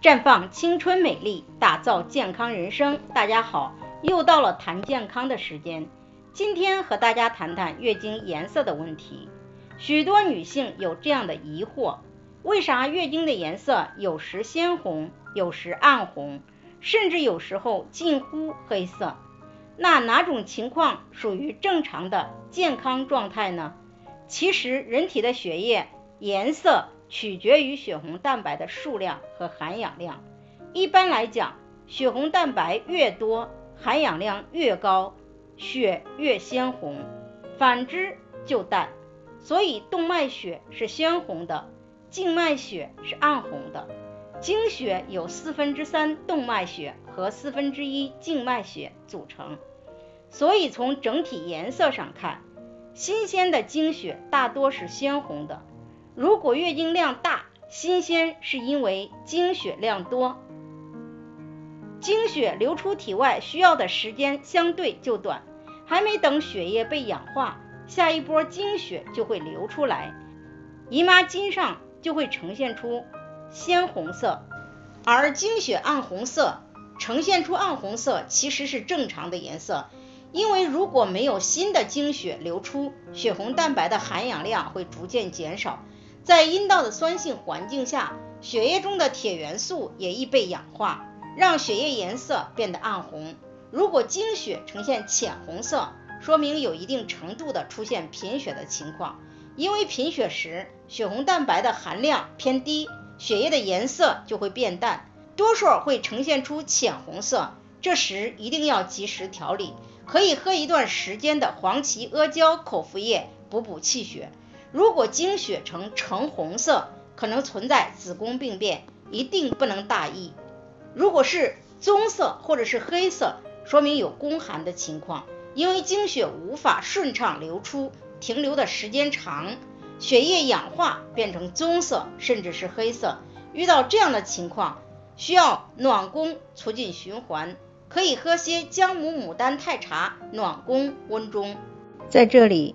绽放青春美丽，打造健康人生。大家好，又到了谈健康的时间。今天和大家谈谈月经颜色的问题。许多女性有这样的疑惑：为啥月经的颜色有时鲜红，有时暗红，甚至有时候近乎黑色？那哪种情况属于正常的健康状态呢？其实，人体的血液颜色。取决于血红蛋白的数量和含氧量。一般来讲，血红蛋白越多，含氧量越高，血越鲜红；反之就淡。所以动脉血是鲜红的，静脉血是暗红的。经血有四分之三动脉血和四分之一静脉血组成，所以从整体颜色上看，新鲜的经血大多是鲜红的。如果月经量大，新鲜是因为经血量多，经血流出体外需要的时间相对就短，还没等血液被氧化，下一波经血就会流出来，姨妈巾上就会呈现出鲜红色，而经血暗红色呈现出暗红色其实是正常的颜色，因为如果没有新的经血流出，血红蛋白的含氧量会逐渐减少。在阴道的酸性环境下，血液中的铁元素也易被氧化，让血液颜色变得暗红。如果经血呈现浅红色，说明有一定程度的出现贫血的情况。因为贫血时血红蛋白的含量偏低，血液的颜色就会变淡，多数会呈现出浅红色。这时一定要及时调理，可以喝一段时间的黄芪阿胶口服液补补气血。如果经血呈橙红色，可能存在子宫病变，一定不能大意。如果是棕色或者是黑色，说明有宫寒的情况，因为经血无法顺畅流出，停留的时间长，血液氧化变成棕色甚至是黑色。遇到这样的情况，需要暖宫促进循环，可以喝些姜母牡丹泰茶暖宫温中。在这里。